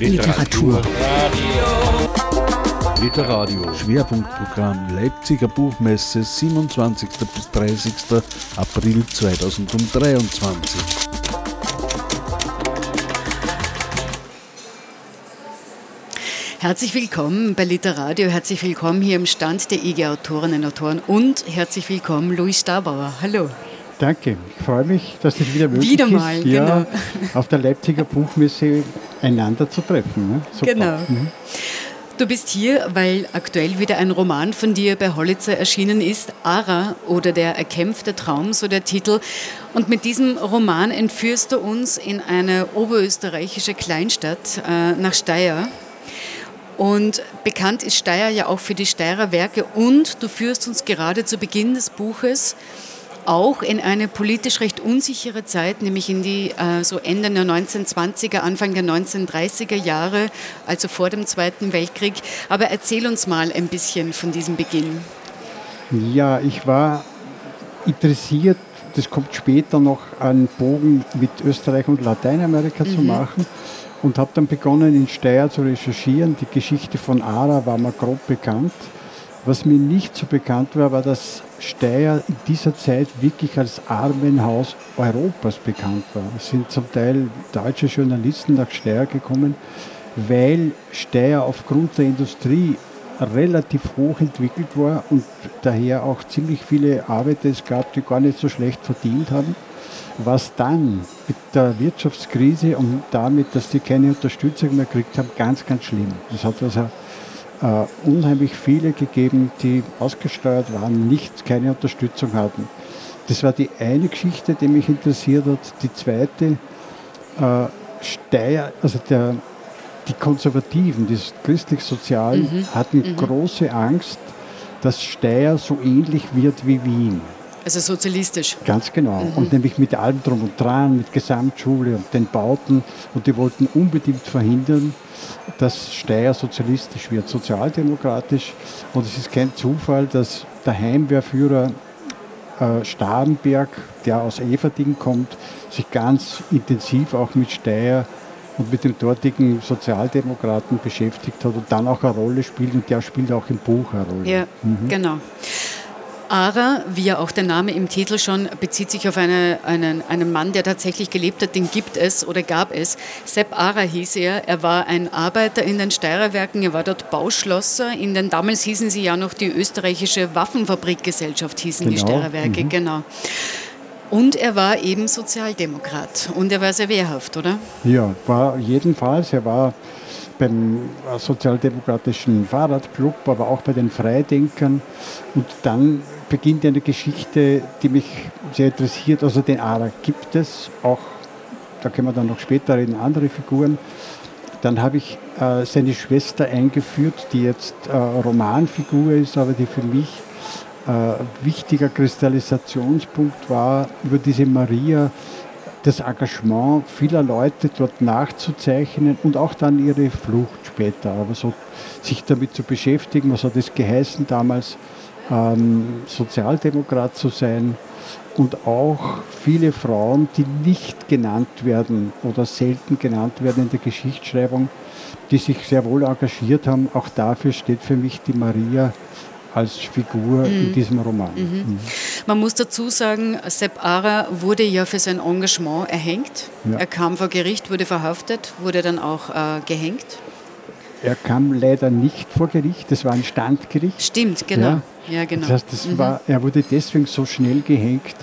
Literatur. Literadio. Schwerpunktprogramm Leipziger Buchmesse 27. bis 30. April 2023. Herzlich willkommen bei Literadio, herzlich willkommen hier im Stand der IG Autorinnen und Autoren und herzlich willkommen Louis Stabauer. Hallo. Danke, ich freue mich, dass es wieder möglich wieder mal, ist, ja, genau. auf der Leipziger Buchmesse einander zu treffen. Ne? Genau. Mhm. Du bist hier, weil aktuell wieder ein Roman von dir bei Hollitzer erschienen ist, Ara oder der erkämpfte Traum, so der Titel. Und mit diesem Roman entführst du uns in eine oberösterreichische Kleinstadt äh, nach Steyr. Und bekannt ist Steyr ja auch für die Steyrer Werke und du führst uns gerade zu Beginn des Buches auch in eine politisch recht unsichere Zeit, nämlich in die äh, so Ende der 1920er, Anfang der 1930er Jahre, also vor dem Zweiten Weltkrieg. Aber erzähl uns mal ein bisschen von diesem Beginn. Ja, ich war interessiert, das kommt später noch, einen Bogen mit Österreich und Lateinamerika mhm. zu machen und habe dann begonnen, in Steyr zu recherchieren. Die Geschichte von Ara war mir grob bekannt. Was mir nicht so bekannt war, war, dass Steyr in dieser Zeit wirklich als Armenhaus Europas bekannt war. Es sind zum Teil deutsche Journalisten nach Steyr gekommen, weil Steyr aufgrund der Industrie relativ hoch entwickelt war und daher auch ziemlich viele Arbeiter es gab, die gar nicht so schlecht verdient haben. Was dann mit der Wirtschaftskrise und damit, dass die keine Unterstützung mehr gekriegt haben, ganz, ganz schlimm. Das hat also äh, unheimlich viele gegeben, die ausgesteuert waren, nicht keine Unterstützung hatten. Das war die eine Geschichte, die mich interessiert hat. Die zweite, äh, Steyr, also der, die Konservativen, die christlich-sozialen, mhm. hatten mhm. große Angst, dass Steyr so ähnlich wird wie Wien. Also sozialistisch. Ganz genau. Mhm. Und nämlich mit allem drum und dran, mit Gesamtschule und den Bauten. Und die wollten unbedingt verhindern, dass Steyr sozialistisch wird, sozialdemokratisch. Und es ist kein Zufall, dass der Heimwehrführer äh, Starnberg, der aus Everding kommt, sich ganz intensiv auch mit Steyr und mit dem dortigen Sozialdemokraten beschäftigt hat und dann auch eine Rolle spielt und der spielt auch im Buch eine Rolle. Ja, mhm. genau. Ara, wie ja auch der Name im Titel schon, bezieht sich auf eine, einen, einen Mann, der tatsächlich gelebt hat, den gibt es oder gab es. Sepp Ara hieß er. Er war ein Arbeiter in den Steirerwerken, er war dort Bauschlosser. In den, damals hießen sie ja noch die österreichische Waffenfabrikgesellschaft, hießen genau. die Steirerwerke, mhm. genau. Und er war eben Sozialdemokrat und er war sehr wehrhaft, oder? Ja, war jedenfalls. Er war beim Sozialdemokratischen Fahrradclub, aber auch bei den Freidenkern. Und dann beginnt eine Geschichte, die mich sehr interessiert. Also den Ara gibt es, auch, da können wir dann noch später reden, andere Figuren. Dann habe ich äh, seine Schwester eingeführt, die jetzt äh, Romanfigur ist, aber die für mich äh, wichtiger Kristallisationspunkt war über diese Maria, das Engagement vieler Leute dort nachzuzeichnen und auch dann ihre Flucht später. Aber so sich damit zu beschäftigen, was hat es geheißen damals, ähm, Sozialdemokrat zu sein und auch viele Frauen, die nicht genannt werden oder selten genannt werden in der Geschichtsschreibung, die sich sehr wohl engagiert haben. Auch dafür steht für mich die Maria als Figur mhm. in diesem Roman. Mhm. Mhm. Man muss dazu sagen, Sepp Ara wurde ja für sein Engagement erhängt. Ja. Er kam vor Gericht, wurde verhaftet, wurde dann auch äh, gehängt. Er kam leider nicht vor Gericht, das war ein Standgericht. Stimmt, genau. Ja. Ja, genau. Das heißt, das mhm. war, er wurde deswegen so schnell gehängt,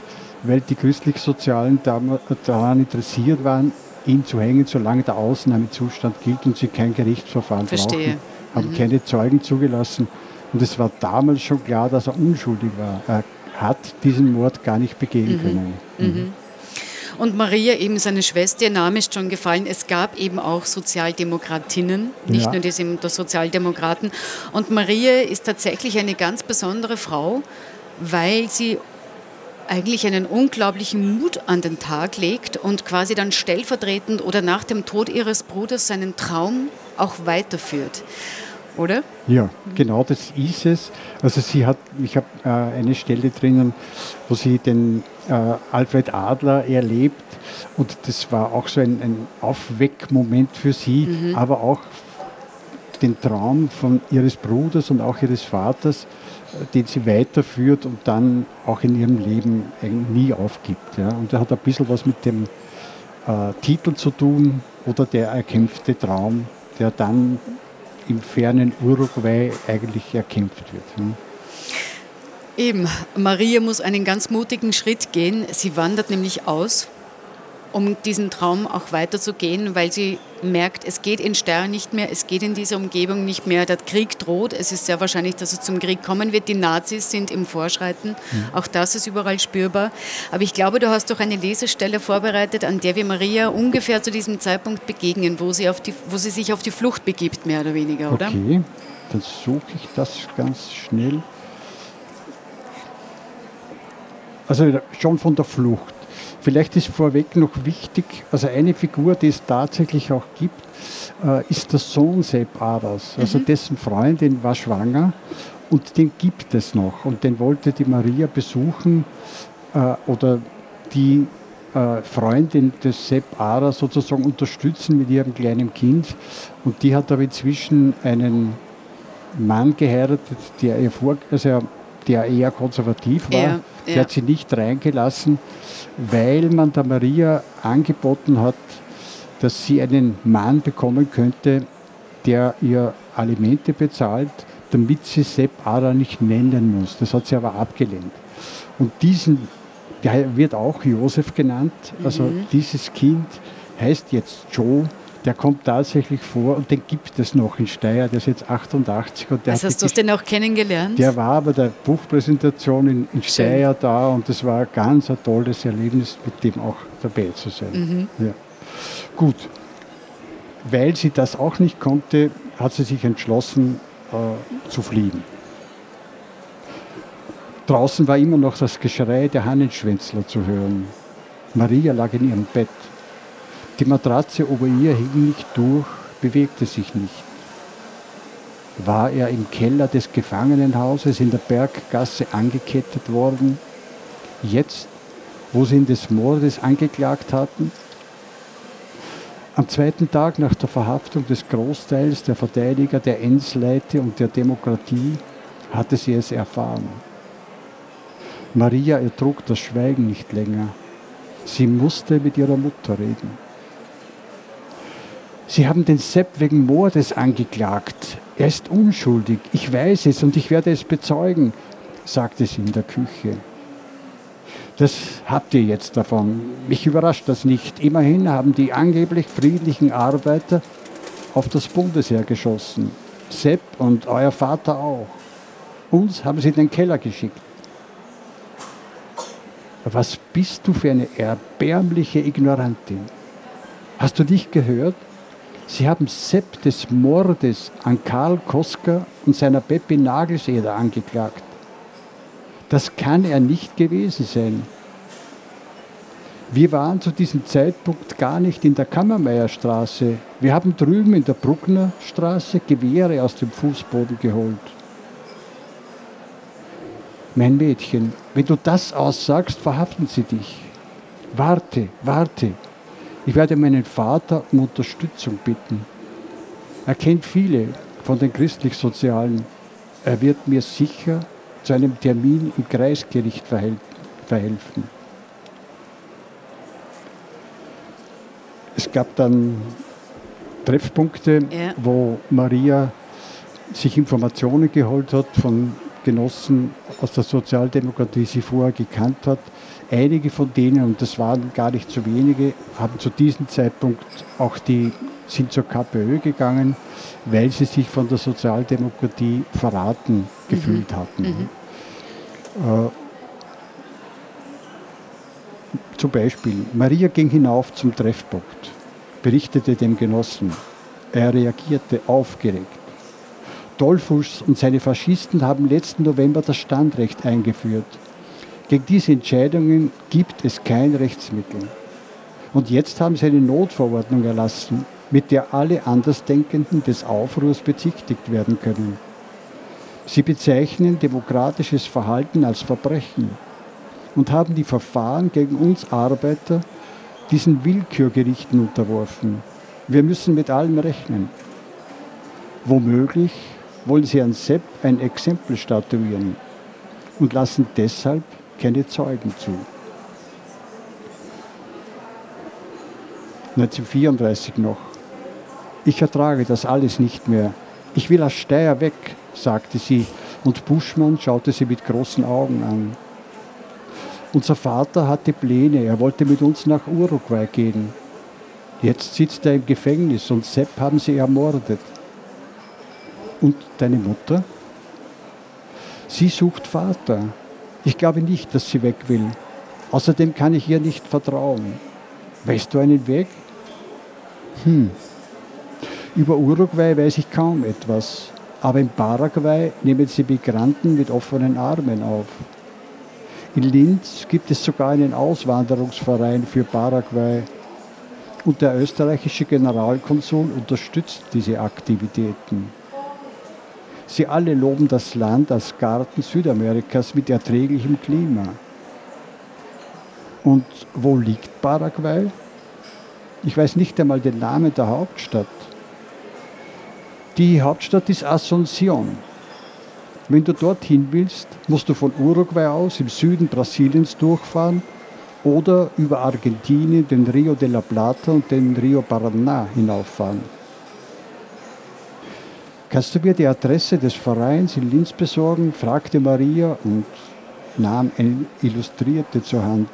weil die christlich-sozialen daran interessiert waren, ihn zu hängen, solange der Ausnahmezustand gilt und sie kein Gerichtsverfahren Verstehe. brauchen. Haben mhm. keine Zeugen zugelassen. Und es war damals schon klar, dass er unschuldig war. Er hat diesen Mord gar nicht begehen mhm. können. Und Maria, eben seine Schwester, ihr Name ist schon gefallen. Es gab eben auch Sozialdemokratinnen, nicht ja. nur die Sozialdemokraten. Und Maria ist tatsächlich eine ganz besondere Frau, weil sie eigentlich einen unglaublichen Mut an den Tag legt und quasi dann stellvertretend oder nach dem Tod ihres Bruders seinen Traum auch weiterführt. oder? Ja, genau das ist es. Also sie hat, ich habe äh, eine Stelle drinnen, wo sie den Alfred Adler erlebt und das war auch so ein, ein Aufweckmoment für sie, mhm. aber auch den Traum von ihres Bruders und auch ihres Vaters, äh, den sie weiterführt und dann auch in ihrem Leben nie aufgibt. Ja. Und er hat ein bisschen was mit dem äh, Titel zu tun oder der erkämpfte Traum, der dann im fernen Uruguay eigentlich erkämpft wird. Hm? Eben, Maria muss einen ganz mutigen Schritt gehen. Sie wandert nämlich aus um diesen Traum auch weiterzugehen, weil sie merkt, es geht in Steyr nicht mehr, es geht in dieser Umgebung nicht mehr, der Krieg droht, es ist sehr wahrscheinlich, dass es zum Krieg kommen wird, die Nazis sind im Vorschreiten, mhm. auch das ist überall spürbar. Aber ich glaube, du hast doch eine Lesestelle vorbereitet, an der wir Maria ungefähr zu diesem Zeitpunkt begegnen, wo sie, auf die, wo sie sich auf die Flucht begibt, mehr oder weniger, oder? Okay, dann suche ich das ganz schnell. Also schon von der Flucht. Vielleicht ist vorweg noch wichtig, also eine Figur, die es tatsächlich auch gibt, äh, ist der Sohn Sepp Aders. Also mhm. dessen Freundin war schwanger und den gibt es noch. Und den wollte die Maria besuchen äh, oder die äh, Freundin des Sepp Aders sozusagen unterstützen mit ihrem kleinen Kind. Und die hat aber inzwischen einen Mann geheiratet, der ihr vor, also der eher konservativ war. Ja, ja. Der hat sie nicht reingelassen weil man der Maria angeboten hat, dass sie einen Mann bekommen könnte, der ihr Alimente bezahlt, damit sie Sepp Ara nicht nennen muss. Das hat sie aber abgelehnt. Und diesen, der wird auch Josef genannt, also mhm. dieses Kind heißt jetzt Joe der kommt tatsächlich vor und den gibt es noch in Steyr, der ist jetzt 88. Und der also hast du den auch kennengelernt? Der war bei der Buchpräsentation in, in Steyr da und das war ganz ein tolles Erlebnis, mit dem auch dabei zu sein. Mhm. Ja. Gut, weil sie das auch nicht konnte, hat sie sich entschlossen äh, zu fliehen. Draußen war immer noch das Geschrei der Hannenschwänzler zu hören. Maria lag in ihrem Bett. Die Matratze über ihr hing nicht durch, bewegte sich nicht. War er im Keller des Gefangenenhauses in der Berggasse angekettet worden? Jetzt, wo sie ihn des Mordes angeklagt hatten? Am zweiten Tag nach der Verhaftung des Großteils der Verteidiger der Ensleite und der Demokratie hatte sie es erfahren. Maria ertrug das Schweigen nicht länger. Sie musste mit ihrer Mutter reden. Sie haben den Sepp wegen Mordes angeklagt. Er ist unschuldig. Ich weiß es und ich werde es bezeugen, sagte sie in der Küche. Das habt ihr jetzt davon. Mich überrascht das nicht. Immerhin haben die angeblich friedlichen Arbeiter auf das Bundesheer geschossen. Sepp und euer Vater auch. Uns haben sie in den Keller geschickt. Was bist du für eine erbärmliche Ignorantin? Hast du nicht gehört? Sie haben Sepp des Mordes an Karl Koska und seiner Peppi Nagelseder angeklagt. Das kann er nicht gewesen sein. Wir waren zu diesem Zeitpunkt gar nicht in der Kammermeierstraße. Wir haben drüben in der Bruckner Straße Gewehre aus dem Fußboden geholt. Mein Mädchen, wenn du das aussagst, verhaften sie dich. Warte, warte, ich werde meinen Vater um Unterstützung bitten. Er kennt viele von den christlich-sozialen. Er wird mir sicher zu einem Termin im Kreisgericht verhelfen. Es gab dann Treffpunkte, ja. wo Maria sich Informationen geholt hat von Genossen aus der Sozialdemokratie, die sie vorher gekannt hat. Einige von denen, und das waren gar nicht so wenige, haben zu diesem Zeitpunkt auch die, sind zur KPÖ gegangen, weil sie sich von der Sozialdemokratie verraten mhm. gefühlt hatten. Mhm. Äh, zum Beispiel, Maria ging hinauf zum Treffpunkt, berichtete dem Genossen. Er reagierte aufgeregt. Dollfuß und seine Faschisten haben letzten November das Standrecht eingeführt. Gegen diese Entscheidungen gibt es kein Rechtsmittel. Und jetzt haben sie eine Notverordnung erlassen. mit der alle Andersdenkenden des Aufruhrs bezichtigt werden können. Sie bezeichnen demokratisches Verhalten als Verbrechen und haben die Verfahren gegen uns Arbeiter diesen Willkürgerichten unterworfen. Wir müssen mit allem rechnen. Womöglich wollen sie an Sepp ein Exempel statuieren und lassen deshalb keine Zeugen zu. 1934 noch. Ich ertrage das alles nicht mehr. Ich will aus Steyr weg, sagte sie, und Buschmann schaute sie mit großen Augen an. Unser Vater hatte Pläne, er wollte mit uns nach Uruguay gehen. Jetzt sitzt er im Gefängnis und Sepp haben sie ermordet. Und deine Mutter? Sie sucht Vater. Ich glaube nicht, dass sie weg will. Außerdem kann ich ihr nicht vertrauen. Weißt du einen Weg? Hm. Über Uruguay weiß ich kaum etwas. Aber in Paraguay nehmen sie Migranten mit offenen Armen auf. In Linz gibt es sogar einen Auswanderungsverein für Paraguay. Und der österreichische Generalkonsul unterstützt diese Aktivitäten. Sie alle loben das Land als Garten Südamerikas mit erträglichem Klima. Und wo liegt Paraguay? Ich weiß nicht einmal den Namen der Hauptstadt. Die Hauptstadt ist Asunción. Wenn du dorthin willst, musst du von Uruguay aus im Süden Brasiliens durchfahren oder über Argentinien den Rio de la Plata und den Rio Paraná hinauffahren. Kannst du mir die Adresse des Vereins in Linz besorgen? fragte Maria und nahm eine Illustrierte zur Hand.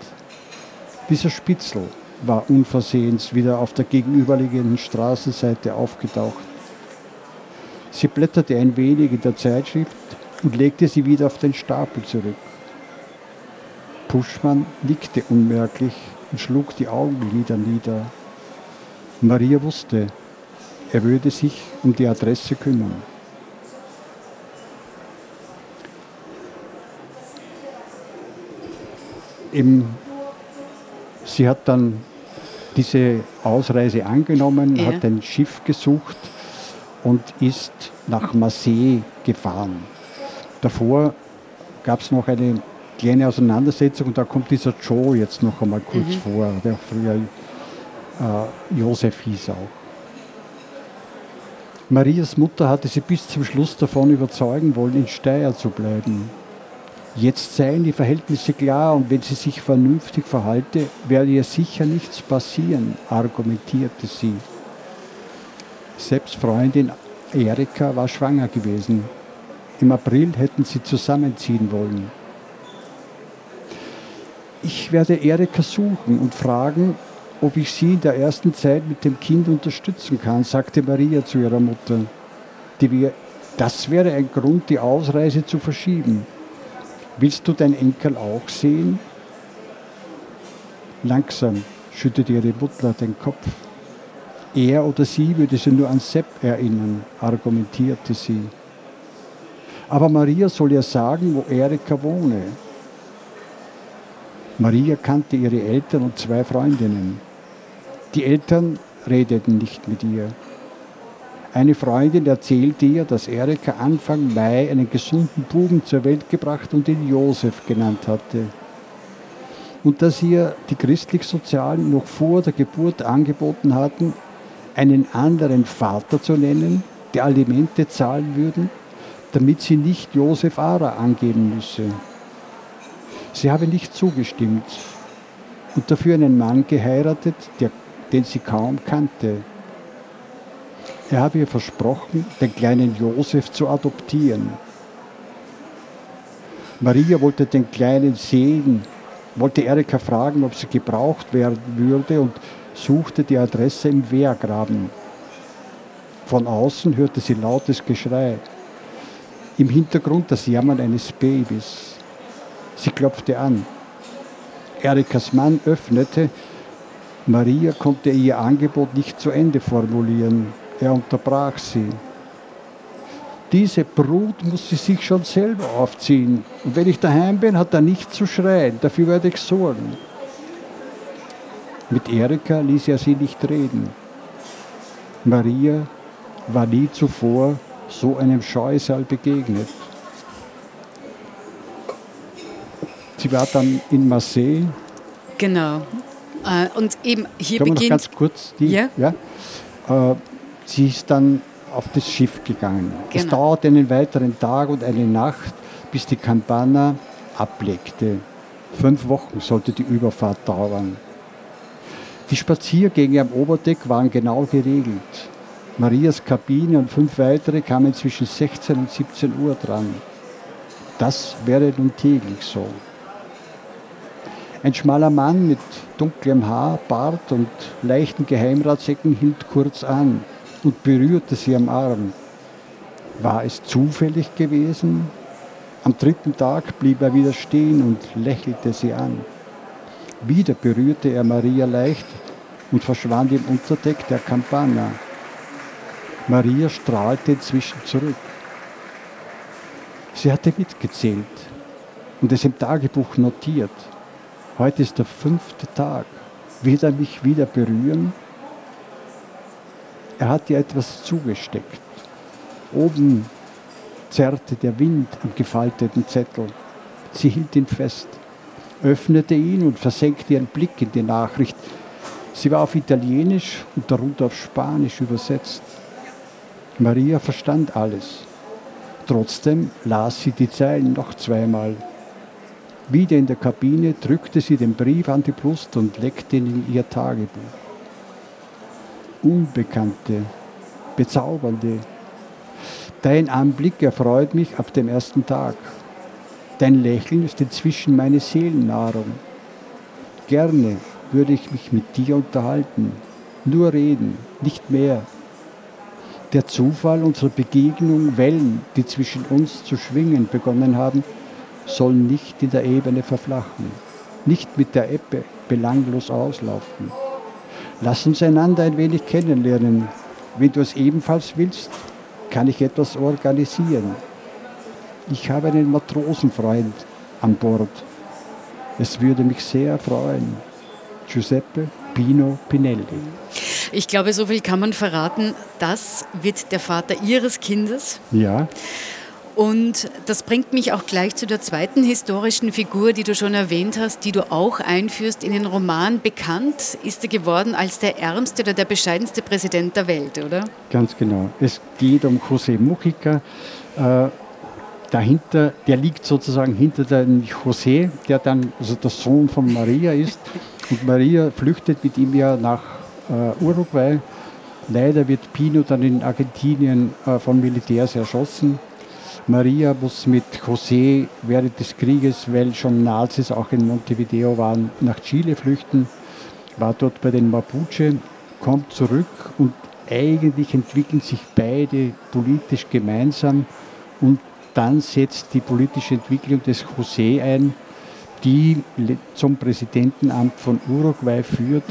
Dieser Spitzel war unversehens wieder auf der gegenüberliegenden Straßenseite aufgetaucht. Sie blätterte ein wenig in der Zeitschrift und legte sie wieder auf den Stapel zurück. Puschmann nickte unmerklich und schlug die Augenlider nieder. Maria wusste, er würde sich um die Adresse kümmern. Im, sie hat dann diese Ausreise angenommen, ja. hat ein Schiff gesucht und ist nach Marseille gefahren. Davor gab es noch eine kleine Auseinandersetzung und da kommt dieser Joe jetzt noch einmal kurz mhm. vor, der früher äh, Josef hieß auch. Marias Mutter hatte sie bis zum Schluss davon überzeugen wollen, in Steyr zu bleiben. Jetzt seien die Verhältnisse klar und wenn sie sich vernünftig verhalte, werde ihr sicher nichts passieren, argumentierte sie. Selbst Freundin Erika war schwanger gewesen. Im April hätten sie zusammenziehen wollen. Ich werde Erika suchen und fragen, ob ich sie in der ersten Zeit mit dem Kind unterstützen kann, sagte Maria zu ihrer Mutter. Die, das wäre ein Grund, die Ausreise zu verschieben. Willst du deinen Enkel auch sehen? Langsam schüttete ihre Mutter den Kopf. Er oder sie würde sie nur an Sepp erinnern, argumentierte sie. Aber Maria soll ja sagen, wo Erika wohne. Maria kannte ihre Eltern und zwei Freundinnen. Die Eltern redeten nicht mit ihr. Eine Freundin erzählte ihr, dass Erika Anfang Mai einen gesunden Buben zur Welt gebracht und ihn Josef genannt hatte. Und dass ihr die christlich-sozialen noch vor der Geburt angeboten hatten, einen anderen Vater zu nennen, der Alimente zahlen würden, damit sie nicht Josef Ara angeben müsse. Sie habe nicht zugestimmt und dafür einen Mann geheiratet, der den sie kaum kannte. Er habe ihr versprochen, den kleinen Josef zu adoptieren. Maria wollte den Kleinen sehen, wollte Erika fragen, ob sie gebraucht werden würde und suchte die Adresse im Wehrgraben. Von außen hörte sie lautes Geschrei. Im Hintergrund das Jammern eines Babys. Sie klopfte an. Erikas Mann öffnete Maria konnte ihr Angebot nicht zu Ende formulieren. Er unterbrach sie. Diese Brut muss sie sich schon selber aufziehen. Und wenn ich daheim bin, hat er nicht zu schreien. Dafür werde ich sorgen. Mit Erika ließ er sie nicht reden. Maria war nie zuvor so einem Scheusal begegnet. Sie war dann in Marseille. Genau. Äh, und eben hier noch beginnt. ganz kurz die, Ja. ja? Äh, sie ist dann auf das Schiff gegangen. Es Genau. dauerte einen weiteren Tag und eine Nacht, bis die Campana ablegte. Fünf Wochen sollte die Überfahrt dauern. Die Spaziergänge am Oberdeck waren genau geregelt. Marias Kabine und fünf weitere kamen zwischen 16 und 17 Uhr dran. Das wäre nun täglich so. Ein schmaler Mann mit dunklem Haar, Bart und leichten Geheimratsecken hielt kurz an und berührte sie am Arm. War es zufällig gewesen? Am dritten Tag blieb er wieder stehen und lächelte sie an. Wieder berührte er Maria leicht und verschwand im Unterdeck der Campana. Maria strahlte inzwischen zurück. Sie hatte mitgezählt und es im Tagebuch notiert. Heute ist der fünfte Tag. Wird er mich wieder berühren? Er hat ihr etwas zugesteckt. Oben zerrte der Wind am gefalteten Zettel. Sie hielt ihn fest, öffnete ihn und versenkte ihren Blick in die Nachricht. Sie war auf Italienisch und darunter auf Spanisch übersetzt. Maria verstand alles. Trotzdem las sie die Zeilen noch zweimal. Wieder in der Kabine drückte sie den Brief an die Brust und leckte ihn in ihr Tagebuch. Unbekannte, bezaubernde. Dein Anblick erfreut mich ab dem ersten Tag. Dein Lächeln ist inzwischen meine Seelennahrung. Gerne würde ich mich mit dir unterhalten, nur reden, nicht mehr. Der Zufall unserer Begegnung, Wellen, die zwischen uns zu schwingen begonnen haben, soll nicht in der Ebene verflachen, nicht mit der Ebbe belanglos auslaufen. Lass uns einander ein wenig kennenlernen. Wenn du es ebenfalls willst, kann ich etwas organisieren. Ich habe einen Matrosenfreund an Bord. Es würde mich sehr freuen. Giuseppe Pino Pinelli. Ich glaube, so viel kann man verraten. Das wird der Vater Ihres Kindes. Ja, Und das bringt mich auch gleich zu der zweiten historischen Figur, die du schon erwähnt hast, die du auch einführst in den Roman. Bekannt ist er geworden als der ärmste oder der bescheidenste Präsident der Welt, oder? ganz genau. Es geht um José Mujica. Äh, dahinter, der liegt sozusagen hinter dem José, der dann also der Sohn von Maria ist. Und Maria flüchtet mit ihm ja nach äh, Uruguay. Leider wird Pino dann in Argentinien äh, von Militärs erschossen. Maria muss mit José während des Krieges, weil schon Nazis auch in Montevideo waren, nach Chile flüchten, war dort bei den Mapuche, kommt zurück und eigentlich entwickeln sich beide politisch gemeinsam und dann setzt die politische Entwicklung des José ein, die zum Präsidentenamt von Uruguay führt.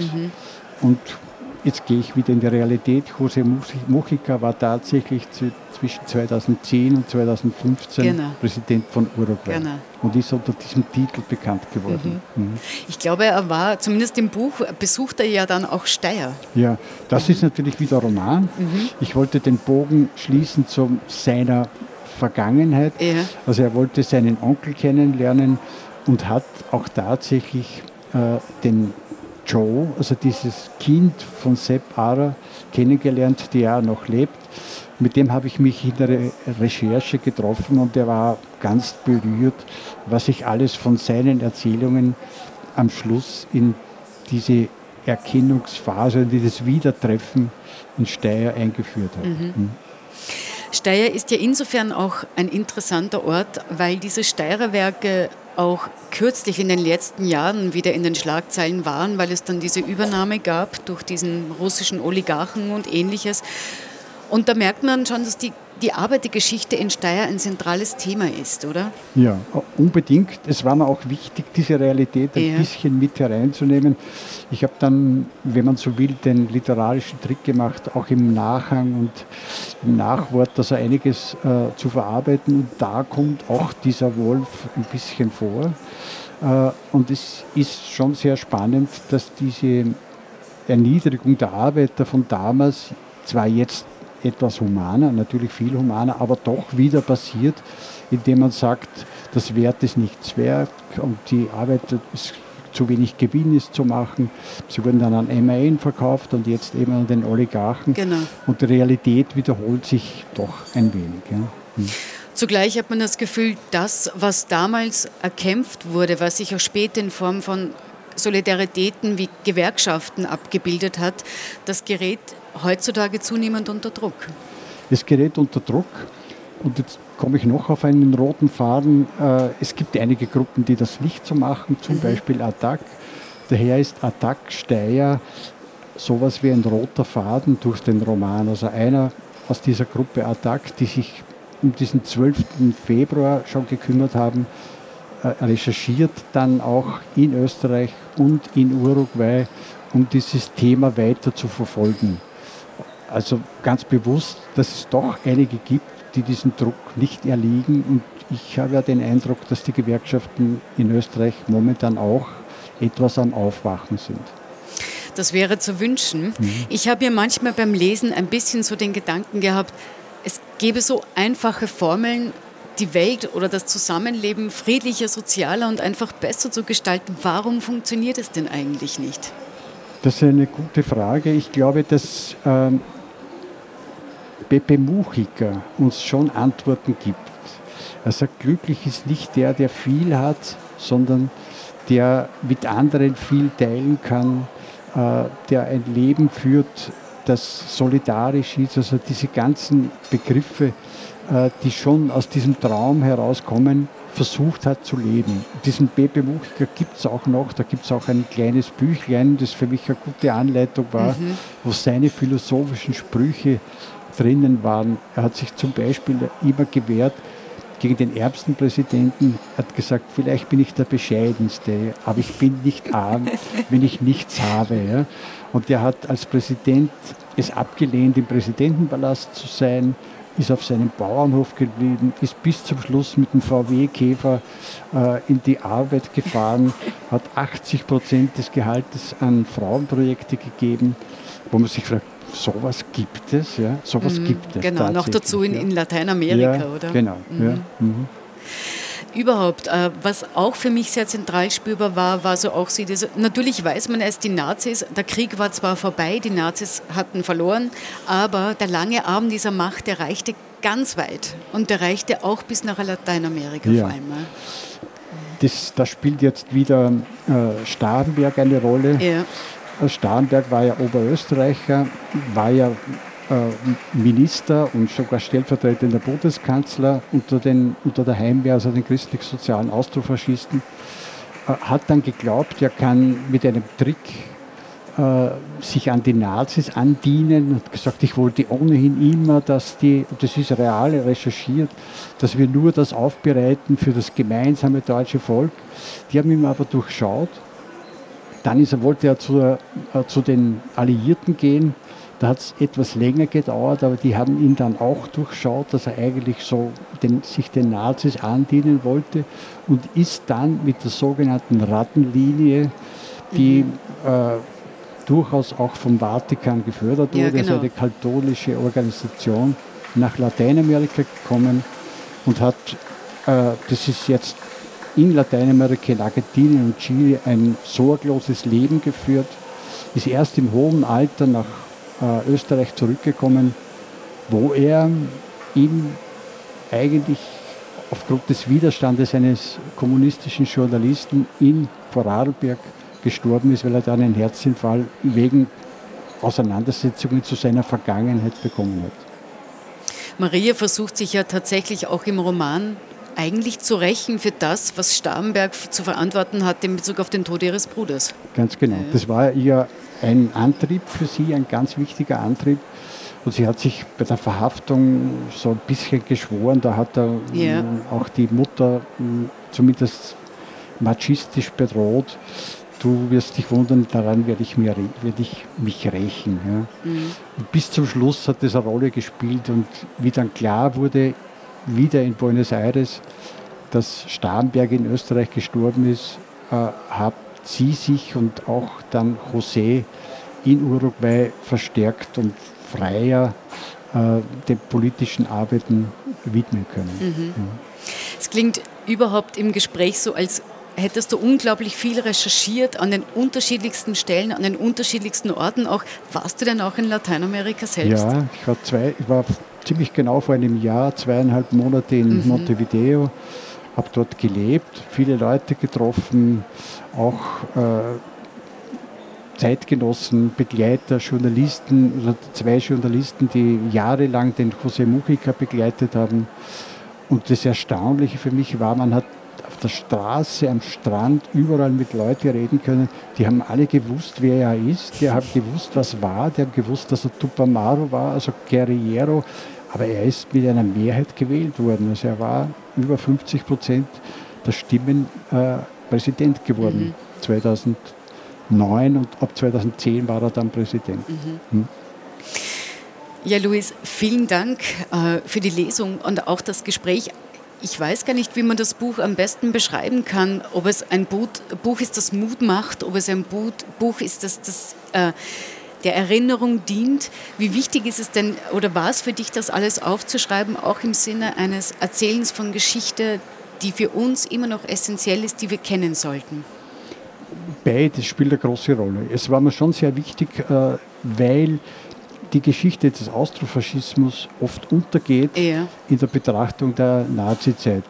Und jetzt gehe ich wieder in die Realität. José Mujica war tatsächlich zwischen 2010 und 2015 Genau. Präsident von Uruguay Genau. und ist unter diesem Titel bekannt geworden. Mhm. Ich glaube, er war, zumindest im Buch, besucht er ja dann auch Steyr. Ja, das ist natürlich wieder Roman. Mhm. Ich wollte den Bogen schließen zu seiner Vergangenheit. Ja. Also er wollte seinen Onkel kennenlernen und hat auch tatsächlich äh, den Joe, also dieses Kind von Sepp Ara, kennengelernt, der ja noch lebt. Mit dem habe ich mich in der Re- Recherche getroffen und er war ganz berührt, was sich alles von seinen Erzählungen am Schluss in diese Erkennungsphase, in dieses Wiedertreffen in Steyr eingeführt hat. Mhm. Steyr ist ja insofern auch ein interessanter Ort, weil diese Steyrer Werke auch kürzlich in den letzten Jahren wieder in den Schlagzeilen waren, weil es dann diese Übernahme gab durch diesen russischen Oligarchen und ähnliches. Und da merkt man schon, dass die, die Arbeit, die Geschichte in Steyr ein zentrales Thema ist, oder? Ja, unbedingt. Es war mir auch wichtig, diese Realität ein Ja. bisschen mit hereinzunehmen. Ich habe dann, wenn man so will, den literarischen Trick gemacht, auch im Nachhang und im Nachwort, also einiges äh, zu verarbeiten. Und da kommt auch dieser Wolf ein bisschen vor. Äh, und es ist schon sehr spannend, dass diese Erniedrigung der Arbeiter von damals zwar jetzt etwas humaner, natürlich viel humaner, aber doch wieder passiert, indem man sagt, das Wert ist nichts wert und die Arbeit ist zu wenig Gewinn ist zu machen. Sie wurden dann an MAN verkauft und jetzt eben an den Oligarchen. Genau. Und die Realität wiederholt sich doch ein wenig. Ja. Hm. Zugleich hat man das Gefühl, das, was damals erkämpft wurde, was sich auch später in Form von Solidaritäten wie Gewerkschaften abgebildet hat, das gerät heutzutage zunehmend unter Druck. Es gerät unter Druck und jetzt komme ich noch auf einen roten Faden. Äh, es gibt einige Gruppen, die das nicht so machen, zum mhm. Beispiel Attac. Daher ist Attac Steyr sowas wie ein roter Faden durch den Roman. Also einer aus dieser Gruppe Attac, die sich um diesen 12. Februar schon gekümmert haben, äh, recherchiert dann auch in Österreich und in Uruguay, um dieses Thema weiter zu verfolgen. Also ganz bewusst, dass es doch einige gibt, die diesem Druck nicht erliegen. Und ich habe ja den Eindruck, dass die Gewerkschaften in Österreich momentan auch etwas am Aufwachen sind. Das wäre zu wünschen. Mhm. Ich habe ja manchmal beim Lesen ein bisschen so den Gedanken gehabt, es gäbe so einfache Formeln, die Welt oder das Zusammenleben friedlicher, sozialer und einfach besser zu gestalten. Warum funktioniert es denn eigentlich nicht? Das ist eine gute Frage. Ich glaube, dass ähm, Pepe Mujica uns schon Antworten gibt. Er sagt, glücklich ist nicht der, der viel hat, sondern der mit anderen viel teilen kann, äh, der ein Leben führt, das solidarisch ist. Also diese ganzen Begriffe, äh, die schon aus diesem Traum herauskommen, versucht hat zu leben. Diesen Pepe Mujica gibt es auch noch, da gibt es auch ein kleines Büchlein, das für mich eine gute Anleitung war, mhm. wo seine philosophischen Sprüche drinnen waren. Er hat sich zum Beispiel immer gewehrt gegen den ärmsten Präsidenten, hat gesagt, vielleicht bin ich der bescheidenste, aber ich bin nicht arm, wenn ich nichts habe. Ja. Und er hat als Präsident es abgelehnt, im Präsidentenpalast zu sein, ist auf seinem Bauernhof geblieben, ist bis zum Schluss mit dem VW-Käfer äh, in die Arbeit gefahren, hat 80 Prozent des Gehaltes an Frauenprojekte gegeben, wo man sich fragt, sowas gibt es, ja, sowas mhm, gibt es. Genau, noch dazu in, in Lateinamerika, ja, oder? Genau, mhm. ja. Mhm. Überhaupt, äh, was auch für mich sehr zentral spürbar war, war so auch sie, diese, natürlich weiß man es, die Nazis, der Krieg war zwar vorbei, die Nazis hatten verloren, aber der lange Arm dieser Macht, der reichte ganz weit und der reichte auch bis nach Lateinamerika ja. vor allem. Das, das spielt jetzt wieder äh, Starnberg eine Rolle. Ja. Starnberg war ja Oberösterreicher, war ja äh, Minister und sogar stellvertretender Bundeskanzler unter, den, unter der Heimwehr, also den christlich-sozialen Austrofaschisten, äh, hat dann geglaubt, er kann mit einem Trick äh, sich an die Nazis andienen und gesagt, ich wollte ohnehin immer, dass die, das ist real recherchiert, dass wir nur das aufbereiten für das gemeinsame deutsche Volk. Die haben ihn aber durchschaut dann ist er, wollte er zu, äh, zu den Alliierten gehen. Da hat es etwas länger gedauert, aber die haben ihn dann auch durchschaut, dass er eigentlich so den, sich den Nazis andienen wollte und ist dann mit der sogenannten Rattenlinie, die mhm. äh, durchaus auch vom Vatikan gefördert wurde, ja, genau. also eine katholische Organisation, nach Lateinamerika gekommen und hat, äh, das ist jetzt in Lateinamerika, in Argentinien und Chile ein sorgloses Leben geführt, ist erst im hohen Alter nach äh, Österreich zurückgekommen, wo er ihm eigentlich aufgrund des Widerstandes eines kommunistischen Journalisten in Vorarlberg gestorben ist, weil er dann einen Herzinfall wegen Auseinandersetzungen zu seiner Vergangenheit bekommen hat. Maria versucht sich ja tatsächlich auch im Roman eigentlich zu rächen für das, was Starnberg zu verantworten hat in Bezug auf den Tod ihres Bruders. Ganz genau. Das war ihr ein Antrieb für sie, ein ganz wichtiger Antrieb. Und sie hat sich bei der Verhaftung so ein bisschen geschworen, da hat er ja. auch die Mutter zumindest machistisch bedroht. Du wirst dich wundern, daran werde ich, mir, werde ich mich rächen. Ja. Mhm. bis zum Schluss hat das eine Rolle gespielt und wie dann klar wurde, wieder in Buenos Aires, dass Starnberg in Österreich gestorben ist, äh, hat sie sich und auch dann José in Uruguay verstärkt und freier äh, den politischen Arbeiten widmen können. Mhm. Es klingt überhaupt im Gespräch so, als hättest du unglaublich viel recherchiert an den unterschiedlichsten Stellen, an den unterschiedlichsten Orten auch. Warst du denn auch in Lateinamerika selbst? Ja, ich war, zwei, ich war ziemlich genau vor einem Jahr, zweieinhalb Monate in mhm. Montevideo, habe dort gelebt, viele Leute getroffen, auch äh, Zeitgenossen, Begleiter, Journalisten, zwei Journalisten, die jahrelang den José Mujica begleitet haben. Und das Erstaunliche für mich war, man hat der Straße, am Strand, überall mit Leuten reden können. Die haben alle gewusst, wer er ist. Die haben gewusst, was war. Die haben gewusst, dass er Tupamaro war, also Guerrero. Aber er ist mit einer Mehrheit gewählt worden. Also er war über 50 Prozent der Stimmen äh, Präsident geworden. Mhm. 2009 und ab 2010 war er dann Präsident. Mhm. Hm. Ja, Luis, vielen Dank äh, für die Lesung und auch das Gespräch. Ich weiß gar nicht, wie man das Buch am besten beschreiben kann. Ob es ein Buch, ist, das Mut macht, ob es ein Buch, Buch ist, das, das äh, der Erinnerung dient. Wie wichtig ist es denn oder war es für dich, das alles aufzuschreiben, auch im Sinne eines Erzählens von Geschichte, die für uns immer noch essentiell ist, die wir kennen sollten? Beides spielt eine große Rolle. Es war mir schon sehr wichtig, äh, weil die Geschichte des Austrofaschismus oft untergeht ja. in der Betrachtung der Nazizeit.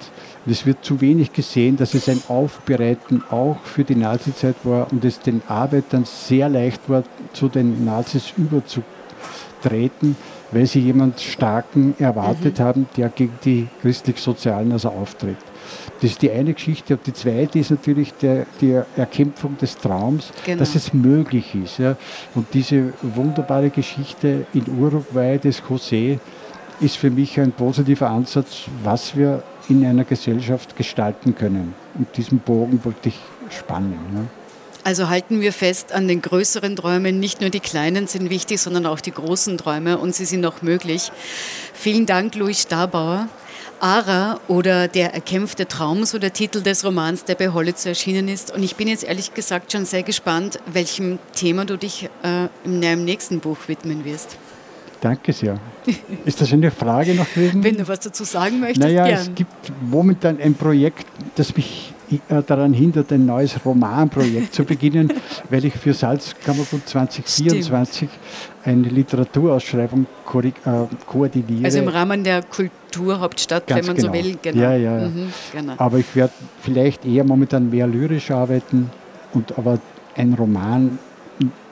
es wird zu wenig gesehen, dass es ein Aufbereiten auch für die Nazizeit war und es den Arbeitern sehr leicht war, zu den Nazis überzutreten, weil sie jemanden Starken erwartet mhm. haben, der gegen die christlich-sozialen also auftritt. Das ist die eine Geschichte. Und die zweite ist natürlich der, die Erkämpfung des Traums, genau. dass es möglich ist. Ja. Und diese wunderbare Geschichte in Uruguay des José ist für mich ein positiver Ansatz, was wir in einer Gesellschaft gestalten können. Und diesen Bogen wollte ich spannen. Ja. Also halten wir fest an den größeren Träumen. Nicht nur die kleinen sind wichtig, sondern auch die großen Träume und sie sind auch möglich. Vielen Dank, Louis Stabauer. Ara oder Der erkämpfte Traum, so der Titel des Romans, der bei Hollitzer erschienen ist. Und ich bin jetzt ehrlich gesagt schon sehr gespannt, welchem Thema du dich äh, in deinem nächsten Buch widmen wirst. Danke sehr. Ist das eine Frage noch gewesen? Wenn du was dazu sagen möchtest, Naja, gern. es gibt momentan ein Projekt, das mich daran hindert, ein neues Romanprojekt zu beginnen, weil ich für Salzkammergut 2024 Stimmt. eine Literaturausschreibung äh, koordiniere. Also im Rahmen der Kulturhauptstadt, Ganz wenn man genau. so will. Genau. Ja, ja. Mhm, genau. Aber ich werde vielleicht eher momentan mehr lyrisch arbeiten, und aber ein Roman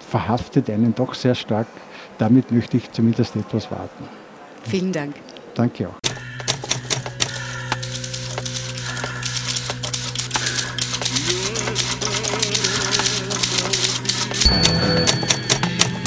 verhaftet einen doch sehr stark. Damit möchte ich zumindest etwas warten. Vielen Dank. Danke auch.